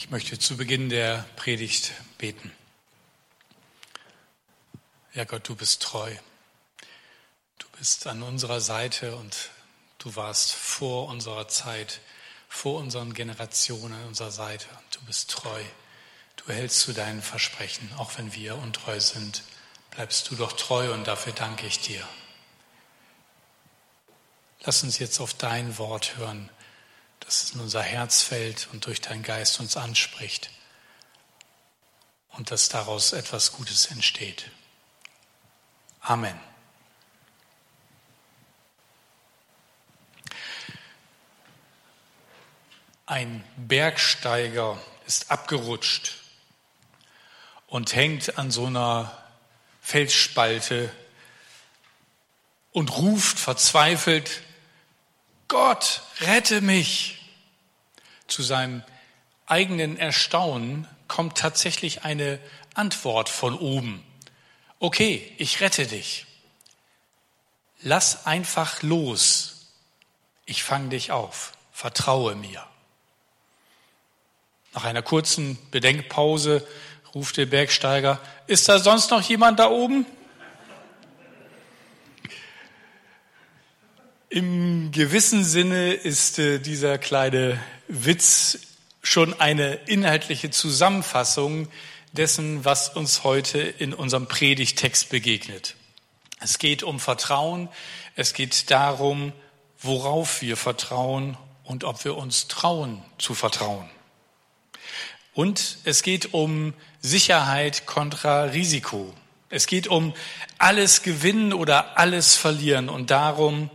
Ich möchte zu Beginn der Predigt beten. Ja Gott, du bist treu. Du bist an unserer Seite und du warst vor unserer Zeit, vor unseren Generationen an unserer Seite. Du bist treu. Du hältst zu deinen Versprechen, auch wenn wir untreu sind. Bleibst du doch treu und dafür danke ich dir. Lass uns jetzt auf dein Wort hören dass es in unser Herz fällt und durch deinen Geist uns anspricht und dass daraus etwas Gutes entsteht. Amen. Ein Bergsteiger ist abgerutscht und hängt an so einer Felsspalte und ruft verzweifelt, Gott, rette mich. Zu seinem eigenen Erstaunen kommt tatsächlich eine Antwort von oben. Okay, ich rette dich. Lass einfach los. Ich fange dich auf. Vertraue mir. Nach einer kurzen Bedenkpause ruft der Bergsteiger, ist da sonst noch jemand da oben? Im gewissen Sinne ist äh, dieser kleine Witz schon eine inhaltliche Zusammenfassung dessen, was uns heute in unserem Predigtext begegnet. Es geht um Vertrauen, es geht darum, worauf wir vertrauen und ob wir uns trauen zu vertrauen. Und es geht um Sicherheit kontra Risiko. Es geht um alles gewinnen oder alles verlieren und darum,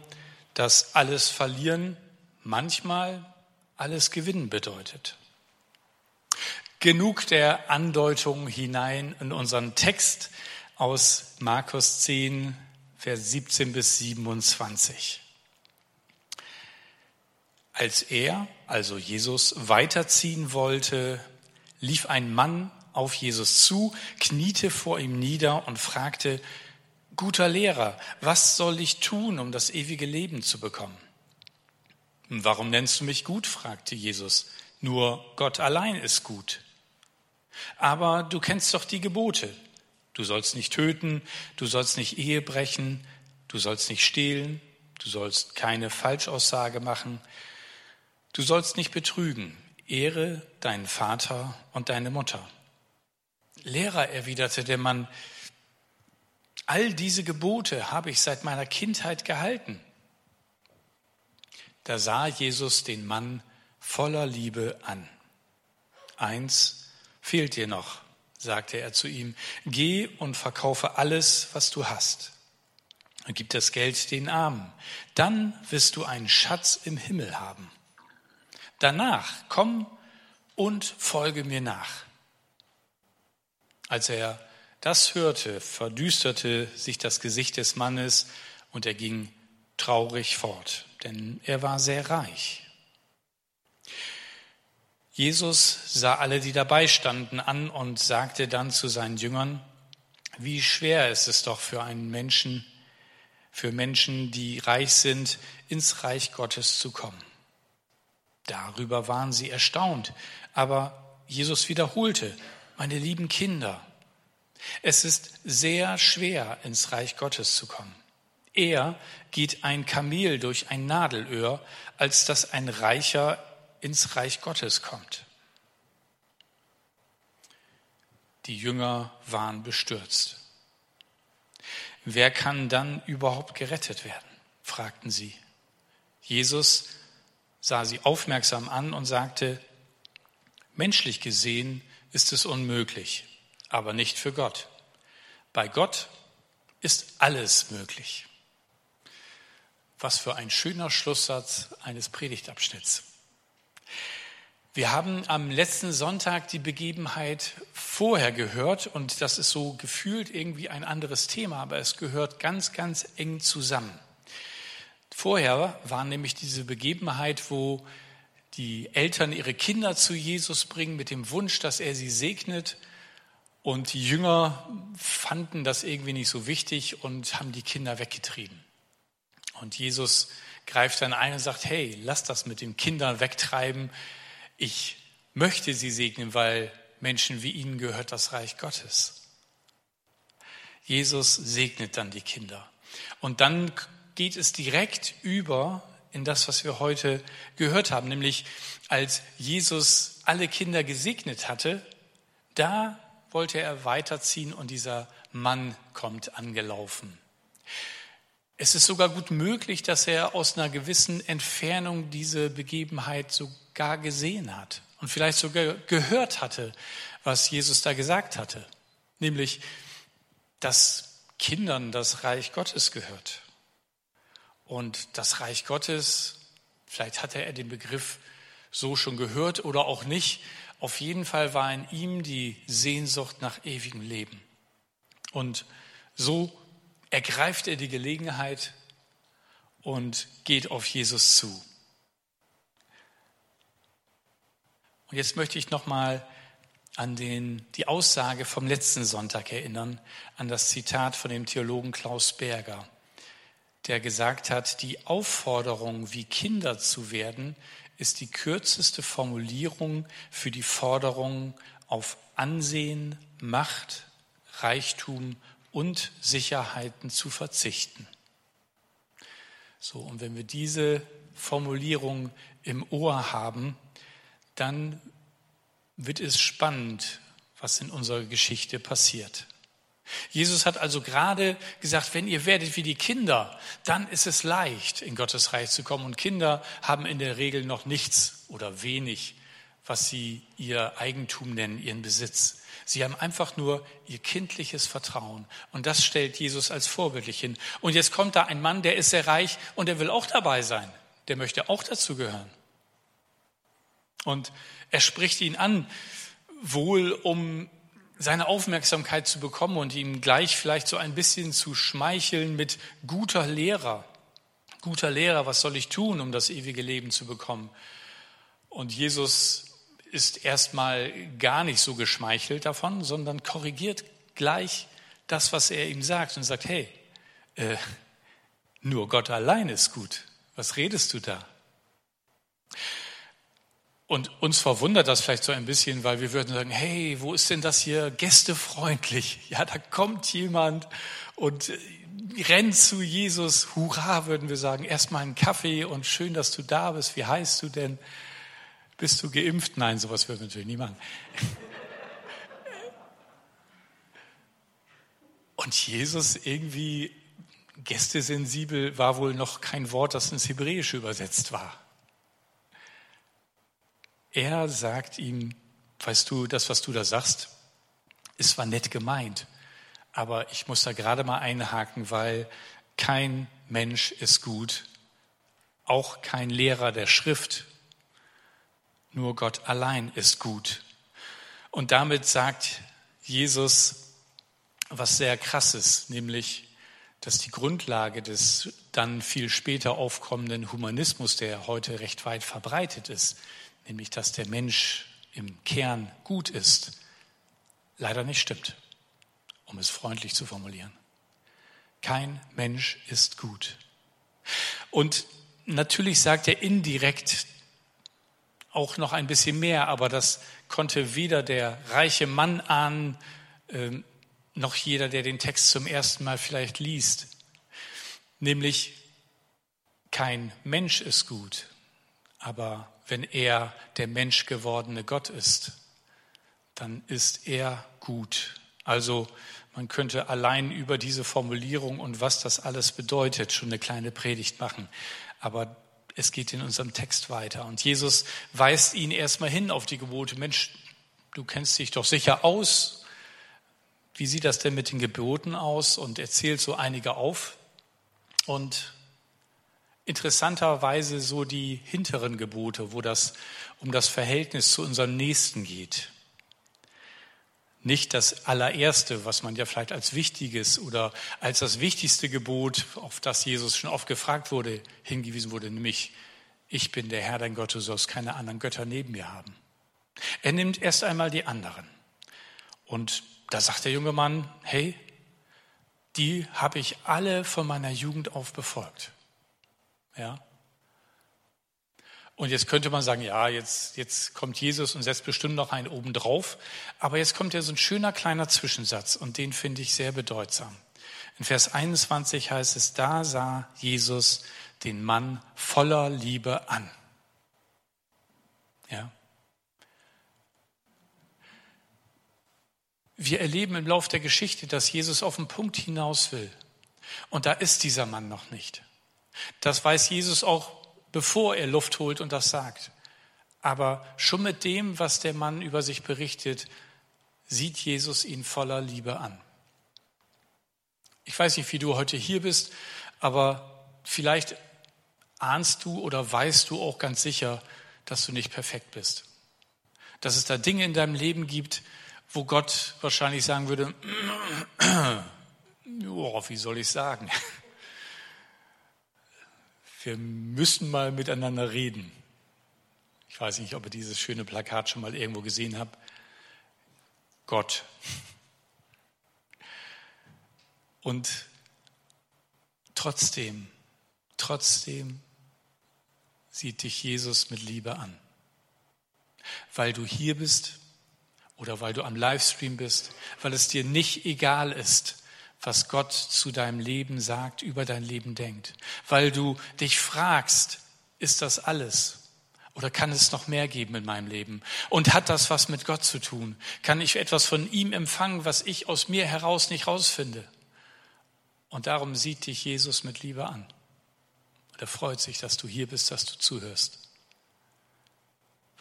dass alles Verlieren manchmal alles Gewinnen bedeutet. Genug der Andeutung hinein in unseren Text aus Markus 10, Vers 17 bis 27. Als er, also Jesus, weiterziehen wollte, lief ein Mann auf Jesus zu, kniete vor ihm nieder und fragte, Guter Lehrer, was soll ich tun, um das ewige Leben zu bekommen? Warum nennst du mich gut? fragte Jesus. Nur Gott allein ist gut. Aber du kennst doch die Gebote. Du sollst nicht töten, du sollst nicht Ehe brechen, du sollst nicht stehlen, du sollst keine Falschaussage machen, du sollst nicht betrügen. Ehre deinen Vater und deine Mutter. Lehrer, erwiderte der Mann, All diese Gebote habe ich seit meiner Kindheit gehalten. Da sah Jesus den Mann voller Liebe an. Eins fehlt dir noch, sagte er zu ihm. Geh und verkaufe alles, was du hast. Und gib das Geld den Armen. Dann wirst du einen Schatz im Himmel haben. Danach komm und folge mir nach. Als er das hörte, verdüsterte sich das Gesicht des Mannes und er ging traurig fort, denn er war sehr reich. Jesus sah alle, die dabei standen, an und sagte dann zu seinen Jüngern, wie schwer ist es doch für einen Menschen, für Menschen, die reich sind, ins Reich Gottes zu kommen. Darüber waren sie erstaunt, aber Jesus wiederholte, meine lieben Kinder, es ist sehr schwer, ins Reich Gottes zu kommen. Eher geht ein Kamel durch ein Nadelöhr, als dass ein Reicher ins Reich Gottes kommt. Die Jünger waren bestürzt. Wer kann dann überhaupt gerettet werden? fragten sie. Jesus sah sie aufmerksam an und sagte, menschlich gesehen ist es unmöglich aber nicht für Gott. Bei Gott ist alles möglich. Was für ein schöner Schlusssatz eines Predigtabschnitts. Wir haben am letzten Sonntag die Begebenheit vorher gehört und das ist so gefühlt irgendwie ein anderes Thema, aber es gehört ganz, ganz eng zusammen. Vorher war nämlich diese Begebenheit, wo die Eltern ihre Kinder zu Jesus bringen mit dem Wunsch, dass er sie segnet und die Jünger fanden das irgendwie nicht so wichtig und haben die Kinder weggetrieben. Und Jesus greift dann ein und sagt, hey, lass das mit den Kindern wegtreiben. Ich möchte sie segnen, weil Menschen wie ihnen gehört das Reich Gottes. Jesus segnet dann die Kinder. Und dann geht es direkt über in das, was wir heute gehört haben, nämlich als Jesus alle Kinder gesegnet hatte, da wollte er weiterziehen und dieser Mann kommt angelaufen. Es ist sogar gut möglich, dass er aus einer gewissen Entfernung diese Begebenheit sogar gesehen hat und vielleicht sogar gehört hatte, was Jesus da gesagt hatte, nämlich, dass Kindern das Reich Gottes gehört. Und das Reich Gottes, vielleicht hatte er den Begriff so schon gehört oder auch nicht, auf jeden Fall war in ihm die Sehnsucht nach ewigem Leben. Und so ergreift er die Gelegenheit und geht auf Jesus zu. Und jetzt möchte ich nochmal an den, die Aussage vom letzten Sonntag erinnern, an das Zitat von dem Theologen Klaus Berger, der gesagt hat, die Aufforderung, wie Kinder zu werden, ist die kürzeste Formulierung für die Forderung auf Ansehen, Macht, Reichtum und Sicherheiten zu verzichten. So, und wenn wir diese Formulierung im Ohr haben, dann wird es spannend, was in unserer Geschichte passiert. Jesus hat also gerade gesagt, wenn ihr werdet wie die Kinder, dann ist es leicht, in Gottes Reich zu kommen. Und Kinder haben in der Regel noch nichts oder wenig, was sie ihr Eigentum nennen, ihren Besitz. Sie haben einfach nur ihr kindliches Vertrauen. Und das stellt Jesus als vorbildlich hin. Und jetzt kommt da ein Mann, der ist sehr reich und der will auch dabei sein. Der möchte auch dazu gehören. Und er spricht ihn an, wohl um seine Aufmerksamkeit zu bekommen und ihm gleich vielleicht so ein bisschen zu schmeicheln mit guter Lehrer. Guter Lehrer, was soll ich tun, um das ewige Leben zu bekommen? Und Jesus ist erstmal gar nicht so geschmeichelt davon, sondern korrigiert gleich das, was er ihm sagt und sagt, hey, äh, nur Gott allein ist gut. Was redest du da? Und uns verwundert das vielleicht so ein bisschen, weil wir würden sagen, hey, wo ist denn das hier gästefreundlich? Ja, da kommt jemand und äh, rennt zu Jesus. Hurra, würden wir sagen. Erstmal einen Kaffee und schön, dass du da bist. Wie heißt du denn? Bist du geimpft? Nein, sowas würden wir natürlich nie machen. Und Jesus irgendwie gästesensibel war wohl noch kein Wort, das ins Hebräische übersetzt war. Er sagt ihm, weißt du, das, was du da sagst, ist zwar nett gemeint, aber ich muss da gerade mal einhaken, weil kein Mensch ist gut, auch kein Lehrer der Schrift, nur Gott allein ist gut. Und damit sagt Jesus was sehr krasses, nämlich, dass die Grundlage des dann viel später aufkommenden Humanismus, der heute recht weit verbreitet ist, nämlich dass der Mensch im Kern gut ist, leider nicht stimmt, um es freundlich zu formulieren. Kein Mensch ist gut. Und natürlich sagt er indirekt auch noch ein bisschen mehr, aber das konnte weder der reiche Mann ahnen, äh, noch jeder, der den Text zum ersten Mal vielleicht liest. Nämlich, kein Mensch ist gut, aber wenn er der Mensch gewordene Gott ist, dann ist er gut. Also man könnte allein über diese Formulierung und was das alles bedeutet schon eine kleine Predigt machen. Aber es geht in unserem Text weiter. Und Jesus weist ihn erstmal hin auf die Gebote. Mensch, du kennst dich doch sicher aus. Wie sieht das denn mit den Geboten aus? Und er zählt so einige auf. Und interessanterweise so die hinteren Gebote, wo das um das Verhältnis zu unserem Nächsten geht. Nicht das allererste, was man ja vielleicht als wichtiges oder als das wichtigste Gebot, auf das Jesus schon oft gefragt wurde, hingewiesen wurde, nämlich, ich bin der Herr dein Gott, du sollst keine anderen Götter neben mir haben. Er nimmt erst einmal die anderen. Und da sagt der junge Mann, hey, die habe ich alle von meiner Jugend auf befolgt. Ja? Und jetzt könnte man sagen, ja, jetzt, jetzt kommt Jesus und setzt bestimmt noch einen oben drauf. Aber jetzt kommt ja so ein schöner kleiner Zwischensatz und den finde ich sehr bedeutsam. In Vers 21 heißt es, da sah Jesus den Mann voller Liebe an. Ja. Wir erleben im Lauf der Geschichte, dass Jesus auf den Punkt hinaus will. Und da ist dieser Mann noch nicht. Das weiß Jesus auch bevor er Luft holt und das sagt. Aber schon mit dem, was der Mann über sich berichtet, sieht Jesus ihn voller Liebe an. Ich weiß nicht, wie du heute hier bist, aber vielleicht ahnst du oder weißt du auch ganz sicher, dass du nicht perfekt bist. Dass es da Dinge in deinem Leben gibt, wo Gott wahrscheinlich sagen würde, oh, wie soll ich sagen? Wir müssen mal miteinander reden. Ich weiß nicht, ob ihr dieses schöne Plakat schon mal irgendwo gesehen habt. Gott. Und trotzdem, trotzdem sieht dich Jesus mit Liebe an. Weil du hier bist oder weil du am Livestream bist, weil es dir nicht egal ist, was Gott zu deinem Leben sagt, über dein Leben denkt. Weil du dich fragst, ist das alles? Oder kann es noch mehr geben in meinem Leben? Und hat das was mit Gott zu tun? Kann ich etwas von ihm empfangen, was ich aus mir heraus nicht rausfinde? Und darum sieht dich Jesus mit Liebe an. Und er freut sich, dass du hier bist, dass du zuhörst.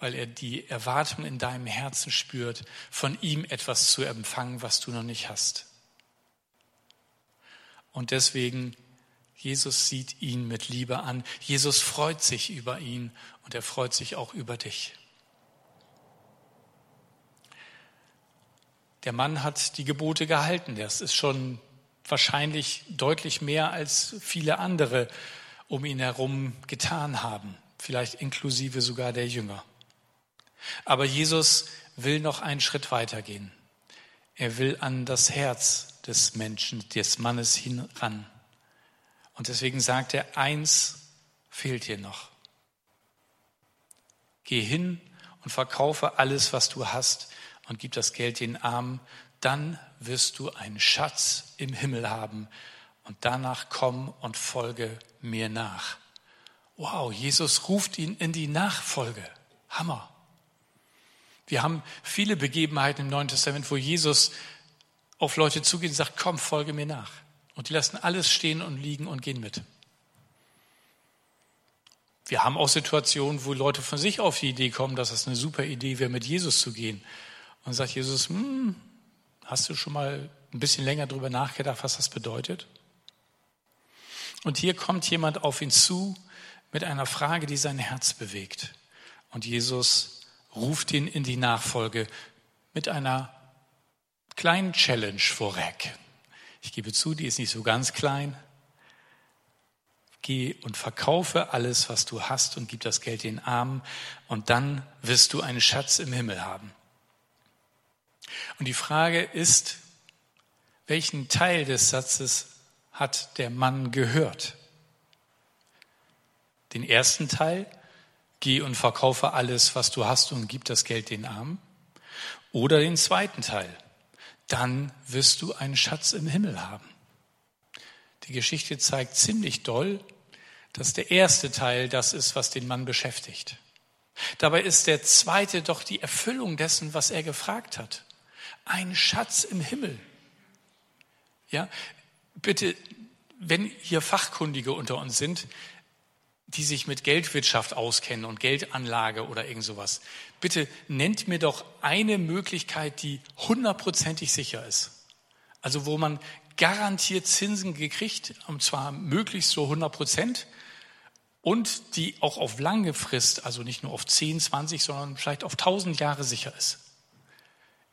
Weil er die Erwartung in deinem Herzen spürt, von ihm etwas zu empfangen, was du noch nicht hast. Und deswegen, Jesus sieht ihn mit Liebe an. Jesus freut sich über ihn und er freut sich auch über dich. Der Mann hat die Gebote gehalten. Das ist schon wahrscheinlich deutlich mehr als viele andere um ihn herum getan haben, vielleicht inklusive sogar der Jünger. Aber Jesus will noch einen Schritt weitergehen. Er will an das Herz des Menschen, des Mannes hinan. Und deswegen sagt er, eins fehlt dir noch. Geh hin und verkaufe alles, was du hast und gib das Geld den Armen, dann wirst du einen Schatz im Himmel haben und danach komm und folge mir nach. Wow, Jesus ruft ihn in die Nachfolge. Hammer. Wir haben viele Begebenheiten im Neuen Testament, wo Jesus auf Leute zugeht und sagt, komm, folge mir nach. Und die lassen alles stehen und liegen und gehen mit. Wir haben auch Situationen, wo Leute von sich auf die Idee kommen, dass es eine super Idee wäre, mit Jesus zu gehen. Und sagt Jesus, hm, hast du schon mal ein bisschen länger darüber nachgedacht, was das bedeutet? Und hier kommt jemand auf ihn zu mit einer Frage, die sein Herz bewegt. Und Jesus ruft ihn in die Nachfolge mit einer kleinen Challenge vorweg. Ich gebe zu, die ist nicht so ganz klein. Geh und verkaufe alles, was du hast und gib das Geld den Armen und dann wirst du einen Schatz im Himmel haben. Und die Frage ist, welchen Teil des Satzes hat der Mann gehört? Den ersten Teil, geh und verkaufe alles, was du hast und gib das Geld den Armen? Oder den zweiten Teil, dann wirst du einen Schatz im Himmel haben. Die Geschichte zeigt ziemlich doll, dass der erste Teil das ist, was den Mann beschäftigt. Dabei ist der zweite doch die Erfüllung dessen, was er gefragt hat. Ein Schatz im Himmel. Ja, bitte, wenn hier Fachkundige unter uns sind, die sich mit Geldwirtschaft auskennen und Geldanlage oder irgend sowas. Bitte nennt mir doch eine Möglichkeit, die hundertprozentig sicher ist. Also wo man garantiert Zinsen gekriegt, und zwar möglichst so 100 Prozent, und die auch auf lange Frist, also nicht nur auf 10, 20, sondern vielleicht auf 1000 Jahre sicher ist.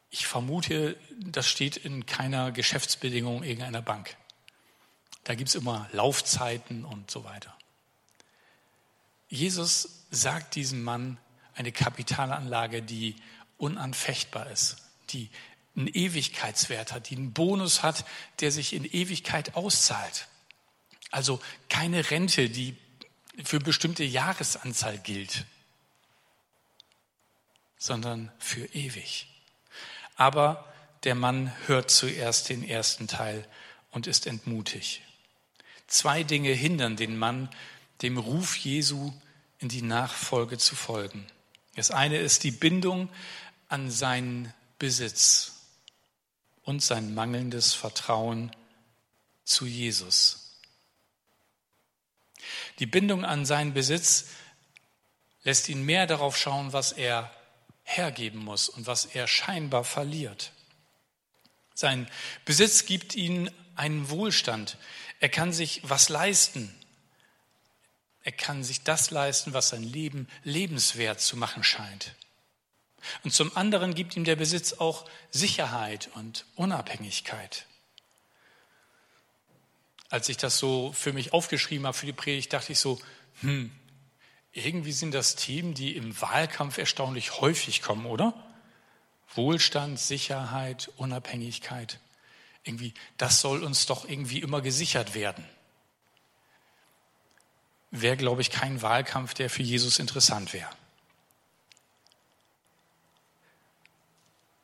Ich vermute, das steht in keiner Geschäftsbedingung irgendeiner Bank. Da gibt's immer Laufzeiten und so weiter. Jesus sagt diesem Mann eine Kapitalanlage, die unanfechtbar ist, die einen Ewigkeitswert hat, die einen Bonus hat, der sich in Ewigkeit auszahlt. Also keine Rente, die für bestimmte Jahresanzahl gilt. sondern für ewig. Aber der Mann hört zuerst den ersten Teil und ist entmutigt. Zwei Dinge hindern den Mann, dem Ruf Jesu in die Nachfolge zu folgen. Das eine ist die Bindung an seinen Besitz und sein mangelndes Vertrauen zu Jesus. Die Bindung an seinen Besitz lässt ihn mehr darauf schauen, was er hergeben muss und was er scheinbar verliert. Sein Besitz gibt ihm einen Wohlstand. Er kann sich was leisten. Er kann sich das leisten, was sein Leben lebenswert zu machen scheint. Und zum anderen gibt ihm der Besitz auch Sicherheit und Unabhängigkeit. Als ich das so für mich aufgeschrieben habe für die Predigt, dachte ich so, hm, irgendwie sind das Themen, die im Wahlkampf erstaunlich häufig kommen, oder? Wohlstand, Sicherheit, Unabhängigkeit. Irgendwie, das soll uns doch irgendwie immer gesichert werden. Wäre, glaube ich, kein Wahlkampf, der für Jesus interessant wäre.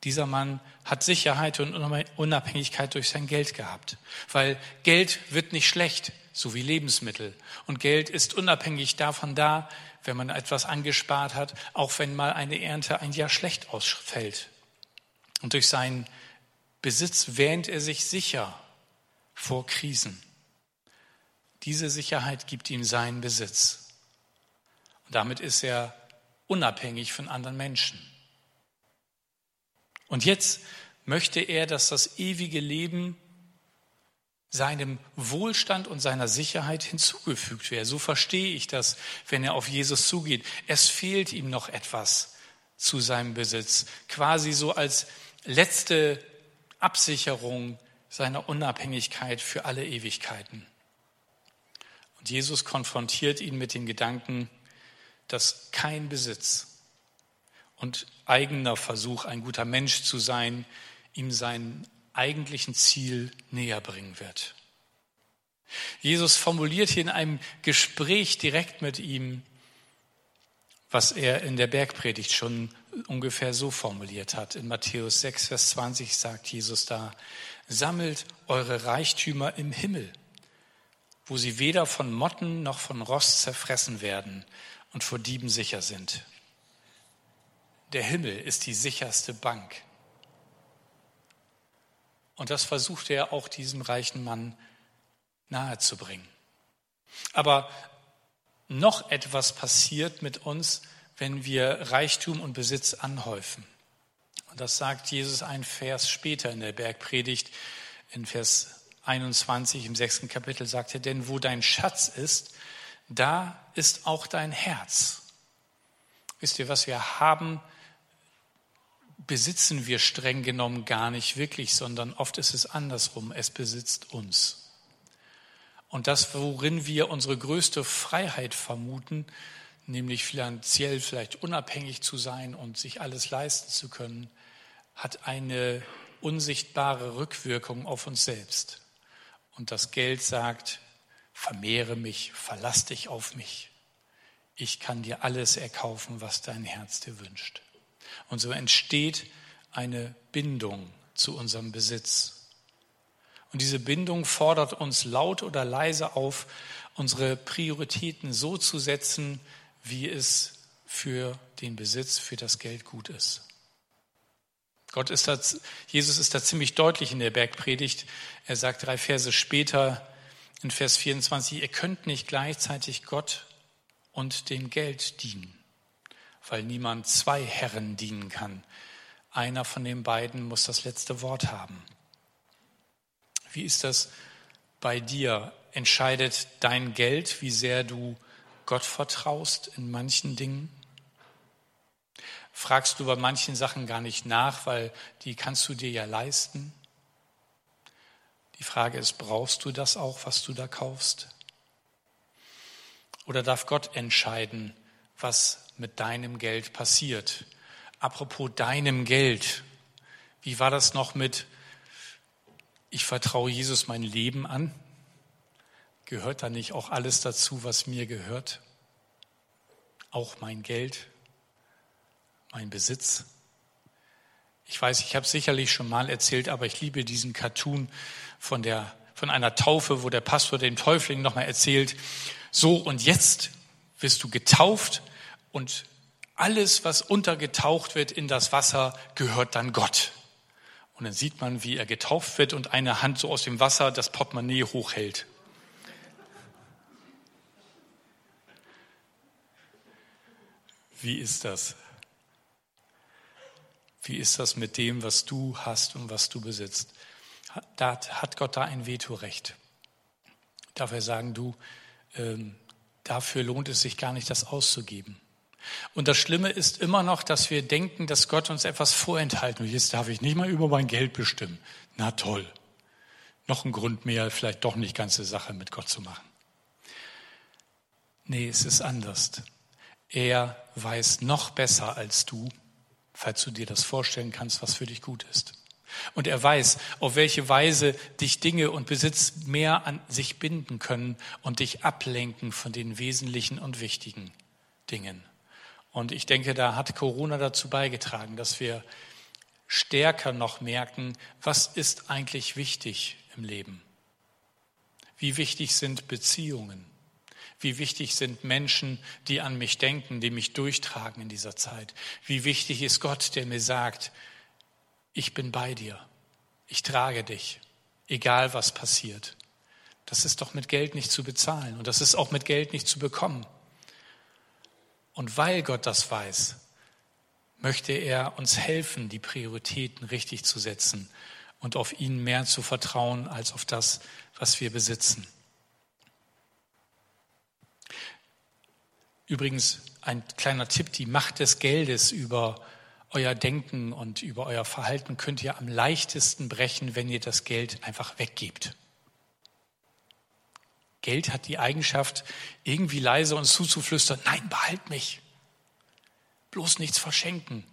Dieser Mann hat Sicherheit und Unabhängigkeit durch sein Geld gehabt, weil Geld wird nicht schlecht, so wie Lebensmittel. Und Geld ist unabhängig davon da, wenn man etwas angespart hat, auch wenn mal eine Ernte ein Jahr schlecht ausfällt. Und durch seinen Besitz wähnt er sich sicher vor Krisen. Diese Sicherheit gibt ihm seinen Besitz. Und damit ist er unabhängig von anderen Menschen. Und jetzt möchte er, dass das ewige Leben seinem Wohlstand und seiner Sicherheit hinzugefügt wäre. So verstehe ich das, wenn er auf Jesus zugeht. Es fehlt ihm noch etwas zu seinem Besitz, quasi so als letzte Absicherung seiner Unabhängigkeit für alle Ewigkeiten. Und Jesus konfrontiert ihn mit den Gedanken, dass kein Besitz und eigener Versuch, ein guter Mensch zu sein, ihm sein eigentlichen Ziel näher bringen wird. Jesus formuliert hier in einem Gespräch direkt mit ihm, was er in der Bergpredigt schon ungefähr so formuliert hat. In Matthäus 6, Vers 20 sagt Jesus da, sammelt eure Reichtümer im Himmel, wo sie weder von Motten noch von Rost zerfressen werden und vor Dieben sicher sind. Der Himmel ist die sicherste Bank. Und das versuchte er auch diesem reichen Mann nahezubringen. Aber noch etwas passiert mit uns, wenn wir Reichtum und Besitz anhäufen. Und das sagt Jesus ein Vers später in der Bergpredigt, in Vers 21 im sechsten Kapitel sagt er, denn wo dein Schatz ist, da ist auch dein Herz. Wisst ihr, was wir haben, besitzen wir streng genommen gar nicht wirklich, sondern oft ist es andersrum. Es besitzt uns. Und das, worin wir unsere größte Freiheit vermuten, nämlich finanziell vielleicht unabhängig zu sein und sich alles leisten zu können, hat eine unsichtbare Rückwirkung auf uns selbst. Und das Geld sagt, vermehre mich, verlass dich auf mich. Ich kann dir alles erkaufen, was dein Herz dir wünscht. Und so entsteht eine Bindung zu unserem Besitz. Und diese Bindung fordert uns laut oder leise auf, unsere Prioritäten so zu setzen, wie es für den Besitz, für das Geld gut ist. Gott ist da, Jesus ist da ziemlich deutlich in der Bergpredigt. Er sagt drei Verse später in Vers 24, ihr könnt nicht gleichzeitig Gott und dem Geld dienen weil niemand zwei Herren dienen kann. Einer von den beiden muss das letzte Wort haben. Wie ist das bei dir? Entscheidet dein Geld, wie sehr du Gott vertraust in manchen Dingen? Fragst du bei manchen Sachen gar nicht nach, weil die kannst du dir ja leisten? Die Frage ist, brauchst du das auch, was du da kaufst? Oder darf Gott entscheiden, was mit deinem Geld passiert. Apropos deinem Geld, wie war das noch mit, ich vertraue Jesus mein Leben an? Gehört da nicht auch alles dazu, was mir gehört? Auch mein Geld, mein Besitz. Ich weiß, ich habe sicherlich schon mal erzählt, aber ich liebe diesen Cartoon von, der, von einer Taufe, wo der Pastor dem Täufling nochmal erzählt, so und jetzt wirst du getauft und alles, was untergetaucht wird in das Wasser, gehört dann Gott. Und dann sieht man, wie er getauft wird und eine Hand so aus dem Wasser das Portemonnaie hochhält. Wie ist das? Wie ist das mit dem, was du hast und was du besitzt? Hat Gott da ein Vetorecht. Darf er sagen, du, ähm, dafür lohnt es sich gar nicht, das auszugeben. Und das Schlimme ist immer noch, dass wir denken, dass Gott uns etwas vorenthalten will. Jetzt darf ich nicht mal über mein Geld bestimmen. Na toll. Noch ein Grund mehr, vielleicht doch nicht ganze Sache mit Gott zu machen. Nee, es ist anders. Er weiß noch besser als du, falls du dir das vorstellen kannst, was für dich gut ist. Und er weiß, auf welche Weise dich Dinge und Besitz mehr an sich binden können und dich ablenken von den wesentlichen und wichtigen Dingen. Und ich denke, da hat Corona dazu beigetragen, dass wir stärker noch merken, was ist eigentlich wichtig im Leben? Wie wichtig sind Beziehungen? Wie wichtig sind Menschen, die an mich denken, die mich durchtragen in dieser Zeit? Wie wichtig ist Gott, der mir sagt, ich bin bei dir, ich trage dich, egal was passiert. Das ist doch mit Geld nicht zu bezahlen und das ist auch mit Geld nicht zu bekommen. Und weil Gott das weiß, möchte er uns helfen, die Prioritäten richtig zu setzen und auf ihn mehr zu vertrauen als auf das, was wir besitzen. Übrigens ein kleiner Tipp, die Macht des Geldes über euer Denken und über euer Verhalten könnt ihr am leichtesten brechen, wenn ihr das Geld einfach weggebt. Geld hat die Eigenschaft, irgendwie leise uns zuzuflüstern, nein, behalt mich. Bloß nichts verschenken.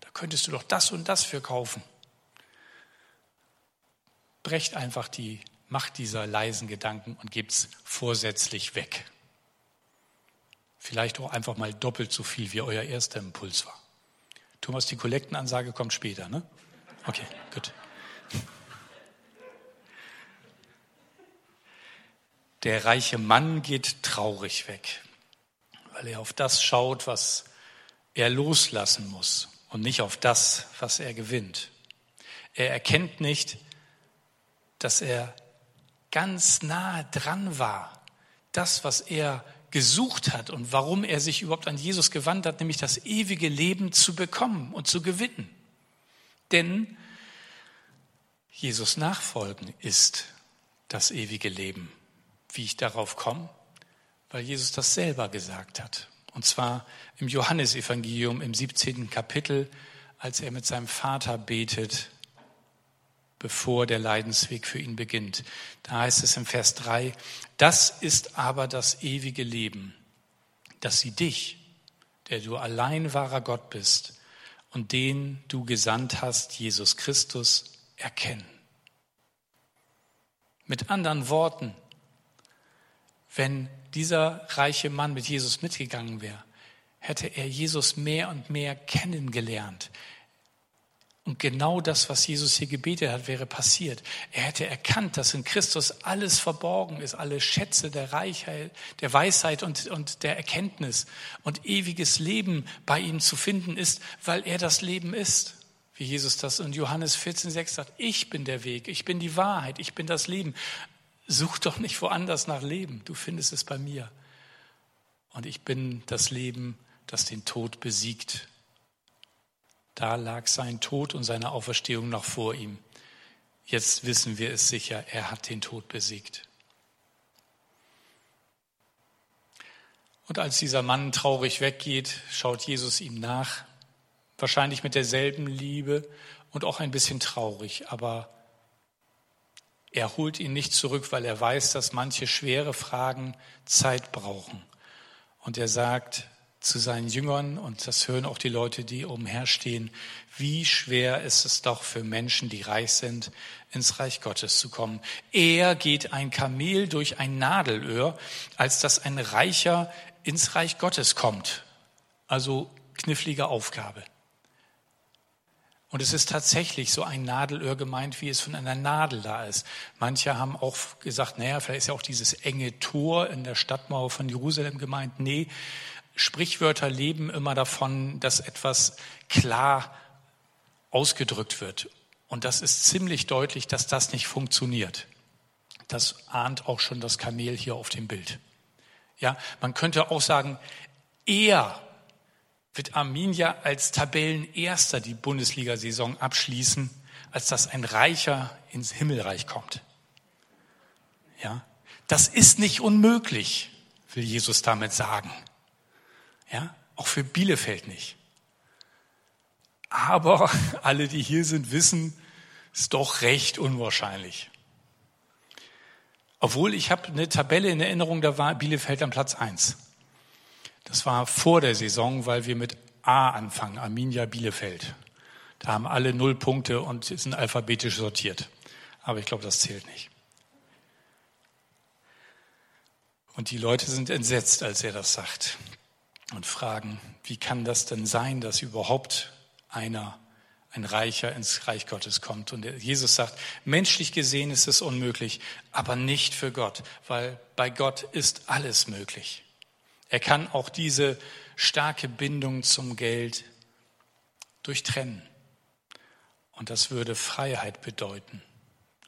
Da könntest du doch das und das für kaufen. Brecht einfach die Macht dieser leisen Gedanken und gebt's vorsätzlich weg. Vielleicht auch einfach mal doppelt so viel, wie euer erster Impuls war. Thomas, die Kollektenansage kommt später, ne? Okay, gut. Der reiche Mann geht traurig weg, weil er auf das schaut, was er loslassen muss und nicht auf das, was er gewinnt. Er erkennt nicht, dass er ganz nahe dran war, das, was er gesucht hat und warum er sich überhaupt an Jesus gewandt hat, nämlich das ewige Leben zu bekommen und zu gewinnen. Denn Jesus nachfolgen ist das ewige Leben. Wie ich darauf komme? Weil Jesus das selber gesagt hat. Und zwar im Johannesevangelium im 17. Kapitel, als er mit seinem Vater betet, bevor der Leidensweg für ihn beginnt. Da heißt es im Vers 3, das ist aber das ewige Leben, dass sie dich, der du allein wahrer Gott bist und den du gesandt hast, Jesus Christus, erkennen. Mit anderen Worten, wenn dieser reiche Mann mit Jesus mitgegangen wäre, hätte er Jesus mehr und mehr kennengelernt. Und genau das, was Jesus hier gebetet hat, wäre passiert. Er hätte erkannt, dass in Christus alles verborgen ist, alle Schätze der Reichheit, der Weisheit und, und der Erkenntnis und ewiges Leben bei ihm zu finden ist, weil er das Leben ist. Wie Jesus das in Johannes 14,6 sagt, ich bin der Weg, ich bin die Wahrheit, ich bin das Leben. Such doch nicht woanders nach Leben, du findest es bei mir. Und ich bin das Leben, das den Tod besiegt. Da lag sein Tod und seine Auferstehung noch vor ihm. Jetzt wissen wir es sicher, er hat den Tod besiegt. Und als dieser Mann traurig weggeht, schaut Jesus ihm nach, wahrscheinlich mit derselben Liebe und auch ein bisschen traurig, aber er holt ihn nicht zurück, weil er weiß, dass manche schwere Fragen Zeit brauchen. Und er sagt, zu seinen Jüngern und das hören auch die Leute, die umherstehen, wie schwer ist es doch für Menschen, die reich sind, ins Reich Gottes zu kommen. Eher geht ein Kamel durch ein Nadelöhr, als dass ein Reicher ins Reich Gottes kommt. Also knifflige Aufgabe. Und es ist tatsächlich so ein Nadelöhr gemeint, wie es von einer Nadel da ist. Manche haben auch gesagt, naja, vielleicht ist ja auch dieses enge Tor in der Stadtmauer von Jerusalem gemeint. Nee, Sprichwörter leben immer davon, dass etwas klar ausgedrückt wird. Und das ist ziemlich deutlich, dass das nicht funktioniert. Das ahnt auch schon das Kamel hier auf dem Bild. Ja, man könnte auch sagen, er wird Arminia als Tabellenerster die Bundesliga-Saison abschließen, als dass ein Reicher ins Himmelreich kommt. Ja, das ist nicht unmöglich, will Jesus damit sagen. Ja, auch für Bielefeld nicht. Aber alle, die hier sind, wissen, ist doch recht unwahrscheinlich. Obwohl ich habe eine Tabelle in Erinnerung, da war Bielefeld am Platz eins. Das war vor der Saison, weil wir mit A anfangen, Arminia Bielefeld. Da haben alle null Punkte und sind alphabetisch sortiert. Aber ich glaube, das zählt nicht. Und die Leute sind entsetzt, als er das sagt und fragen, wie kann das denn sein, dass überhaupt einer, ein Reicher ins Reich Gottes kommt? Und Jesus sagt, menschlich gesehen ist es unmöglich, aber nicht für Gott, weil bei Gott ist alles möglich. Er kann auch diese starke Bindung zum Geld durchtrennen. Und das würde Freiheit bedeuten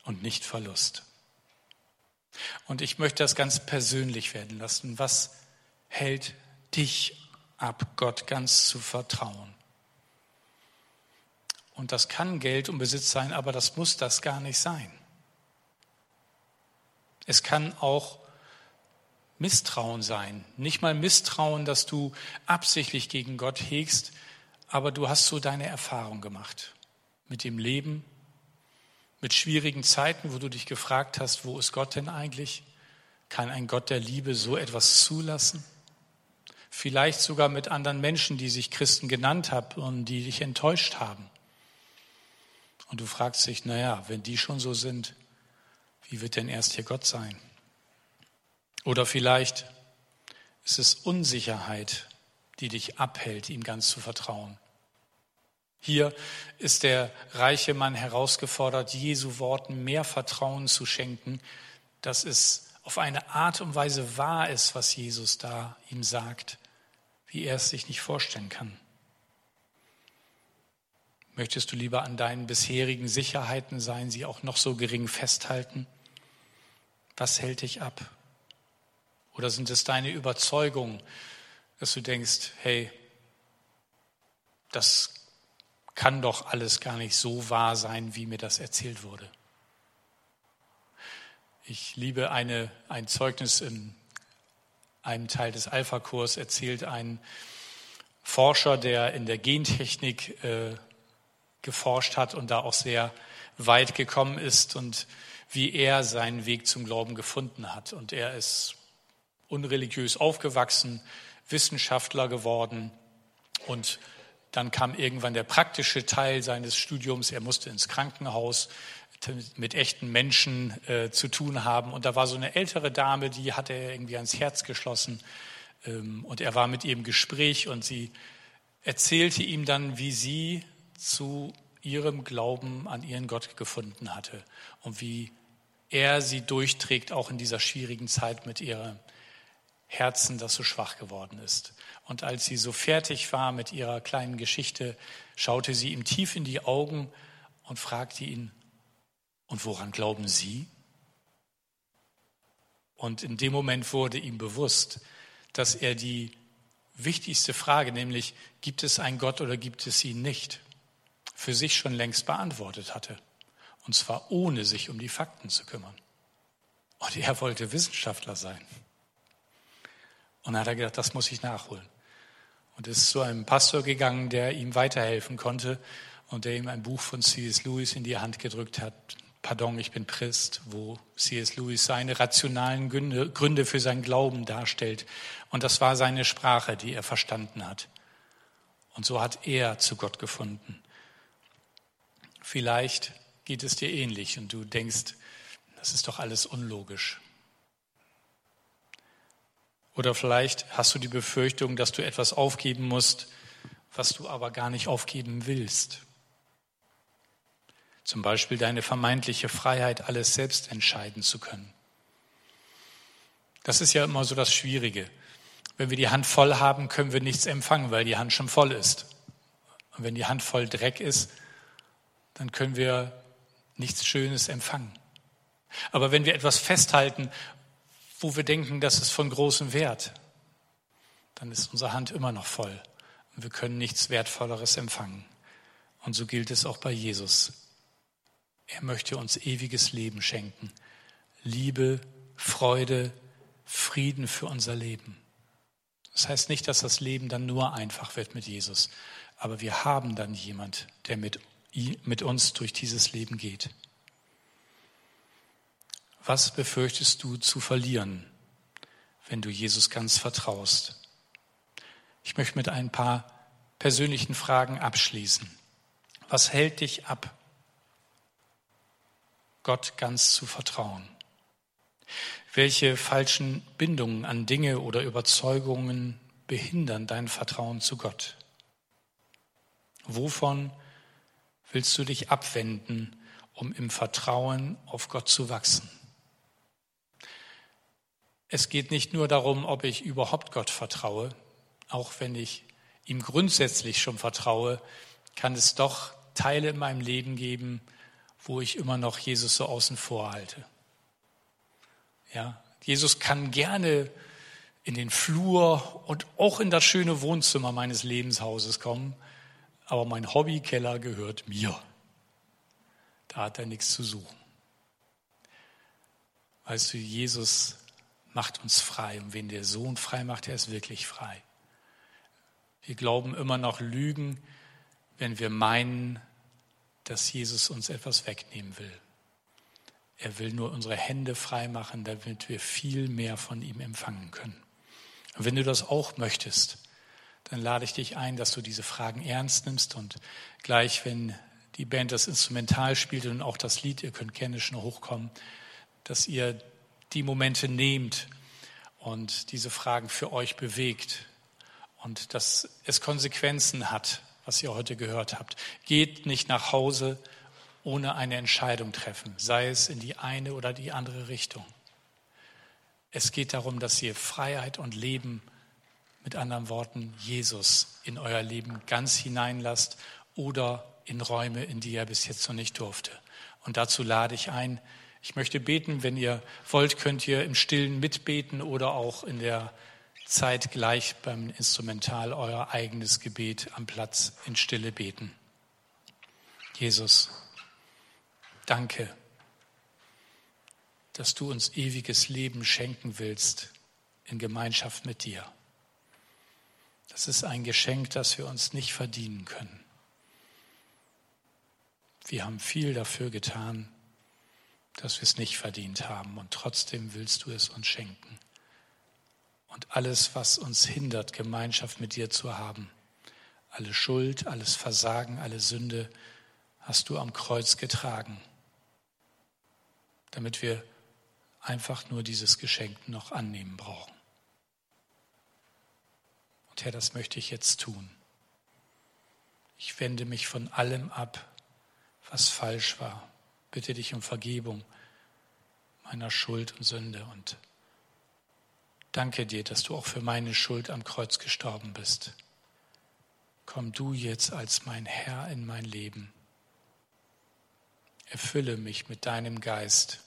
und nicht Verlust. Und ich möchte das ganz persönlich werden lassen. Was hält dich ab, Gott ganz zu vertrauen? Und das kann Geld und Besitz sein, aber das muss das gar nicht sein. Es kann auch Misstrauen sein. Nicht mal Misstrauen, dass du absichtlich gegen Gott hegst, aber du hast so deine Erfahrung gemacht mit dem Leben, mit schwierigen Zeiten, wo du dich gefragt hast, wo ist Gott denn eigentlich? Kann ein Gott der Liebe so etwas zulassen? Vielleicht sogar mit anderen Menschen, die sich Christen genannt haben und die dich enttäuscht haben. Und du fragst dich, naja, wenn die schon so sind, wie wird denn erst hier Gott sein? Oder vielleicht ist es Unsicherheit, die dich abhält, ihm ganz zu vertrauen. Hier ist der reiche Mann herausgefordert, Jesu Worten mehr Vertrauen zu schenken, dass es auf eine Art und Weise wahr ist, was Jesus da ihm sagt, wie er es sich nicht vorstellen kann. Möchtest du lieber an deinen bisherigen Sicherheiten sein, sie auch noch so gering festhalten? Was hält dich ab? Oder sind es deine Überzeugungen, dass du denkst, hey, das kann doch alles gar nicht so wahr sein, wie mir das erzählt wurde. Ich liebe eine, ein Zeugnis in einem Teil des Alpha-Kurs, erzählt ein Forscher, der in der Gentechnik äh, geforscht hat und da auch sehr weit gekommen ist und wie er seinen Weg zum Glauben gefunden hat. Und er ist unreligiös aufgewachsen, Wissenschaftler geworden und dann kam irgendwann der praktische Teil seines Studiums. Er musste ins Krankenhaus mit echten Menschen äh, zu tun haben. Und da war so eine ältere Dame, die hatte er irgendwie ans Herz geschlossen. Ähm, und er war mit ihr im Gespräch und sie erzählte ihm dann, wie sie zu ihrem Glauben an ihren Gott gefunden hatte und wie er sie durchträgt, auch in dieser schwierigen Zeit mit ihrer Herzen, das so schwach geworden ist. Und als sie so fertig war mit ihrer kleinen Geschichte, schaute sie ihm tief in die Augen und fragte ihn, und woran glauben Sie? Und in dem Moment wurde ihm bewusst, dass er die wichtigste Frage, nämlich gibt es einen Gott oder gibt es ihn nicht, für sich schon längst beantwortet hatte. Und zwar ohne sich um die Fakten zu kümmern. Und er wollte Wissenschaftler sein. Und dann hat er gedacht, das muss ich nachholen. Und ist zu einem Pastor gegangen, der ihm weiterhelfen konnte und der ihm ein Buch von C.S. Lewis in die Hand gedrückt hat. Pardon, ich bin Christ, wo C.S. Lewis seine rationalen Gründe, Gründe für sein Glauben darstellt. Und das war seine Sprache, die er verstanden hat. Und so hat er zu Gott gefunden. Vielleicht geht es dir ähnlich und du denkst, das ist doch alles unlogisch. Oder vielleicht hast du die Befürchtung, dass du etwas aufgeben musst, was du aber gar nicht aufgeben willst. Zum Beispiel deine vermeintliche Freiheit, alles selbst entscheiden zu können. Das ist ja immer so das Schwierige. Wenn wir die Hand voll haben, können wir nichts empfangen, weil die Hand schon voll ist. Und wenn die Hand voll Dreck ist, dann können wir nichts Schönes empfangen. Aber wenn wir etwas festhalten, wo wir denken, das ist von großem Wert, dann ist unsere Hand immer noch voll und wir können nichts Wertvolleres empfangen. Und so gilt es auch bei Jesus. Er möchte uns ewiges Leben schenken. Liebe, Freude, Frieden für unser Leben. Das heißt nicht, dass das Leben dann nur einfach wird mit Jesus, aber wir haben dann jemand, der mit, mit uns durch dieses Leben geht. Was befürchtest du zu verlieren, wenn du Jesus ganz vertraust? Ich möchte mit ein paar persönlichen Fragen abschließen. Was hält dich ab, Gott ganz zu vertrauen? Welche falschen Bindungen an Dinge oder Überzeugungen behindern dein Vertrauen zu Gott? Wovon willst du dich abwenden, um im Vertrauen auf Gott zu wachsen? Es geht nicht nur darum, ob ich überhaupt Gott vertraue, auch wenn ich ihm grundsätzlich schon vertraue, kann es doch Teile in meinem Leben geben, wo ich immer noch Jesus so außen vor halte. Ja, Jesus kann gerne in den Flur und auch in das schöne Wohnzimmer meines Lebenshauses kommen, aber mein Hobbykeller gehört mir. Da hat er nichts zu suchen. Weißt du, Jesus macht uns frei und wen der Sohn frei macht, der ist wirklich frei. Wir glauben immer noch Lügen, wenn wir meinen, dass Jesus uns etwas wegnehmen will. Er will nur unsere Hände frei machen, damit wir viel mehr von ihm empfangen können. Und wenn du das auch möchtest, dann lade ich dich ein, dass du diese Fragen ernst nimmst und gleich, wenn die Band das Instrumental spielt und auch das Lied, ihr könnt gerne schon hochkommen, dass ihr die Momente nehmt und diese Fragen für euch bewegt und dass es Konsequenzen hat, was ihr heute gehört habt. Geht nicht nach Hause ohne eine Entscheidung treffen, sei es in die eine oder die andere Richtung. Es geht darum, dass ihr Freiheit und Leben, mit anderen Worten, Jesus in euer Leben ganz hineinlasst oder in Räume, in die er bis jetzt noch nicht durfte. Und dazu lade ich ein. Ich möchte beten, wenn ihr wollt, könnt ihr im Stillen mitbeten oder auch in der Zeit gleich beim Instrumental euer eigenes Gebet am Platz in Stille beten. Jesus, Danke, dass du uns ewiges Leben schenken willst in Gemeinschaft mit dir. Das ist ein Geschenk, das wir uns nicht verdienen können. Wir haben viel dafür getan, dass wir es nicht verdient haben und trotzdem willst du es uns schenken. Und alles, was uns hindert, Gemeinschaft mit dir zu haben, alle Schuld, alles Versagen, alle Sünde, hast du am Kreuz getragen damit wir einfach nur dieses Geschenk noch annehmen brauchen. Und Herr, das möchte ich jetzt tun. Ich wende mich von allem ab, was falsch war. Bitte dich um Vergebung meiner Schuld und Sünde und danke dir, dass du auch für meine Schuld am Kreuz gestorben bist. Komm du jetzt als mein Herr in mein Leben. Erfülle mich mit deinem Geist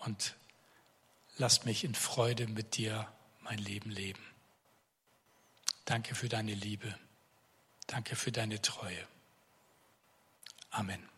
und lass mich in Freude mit dir mein Leben leben. Danke für deine Liebe. Danke für deine Treue. Amen.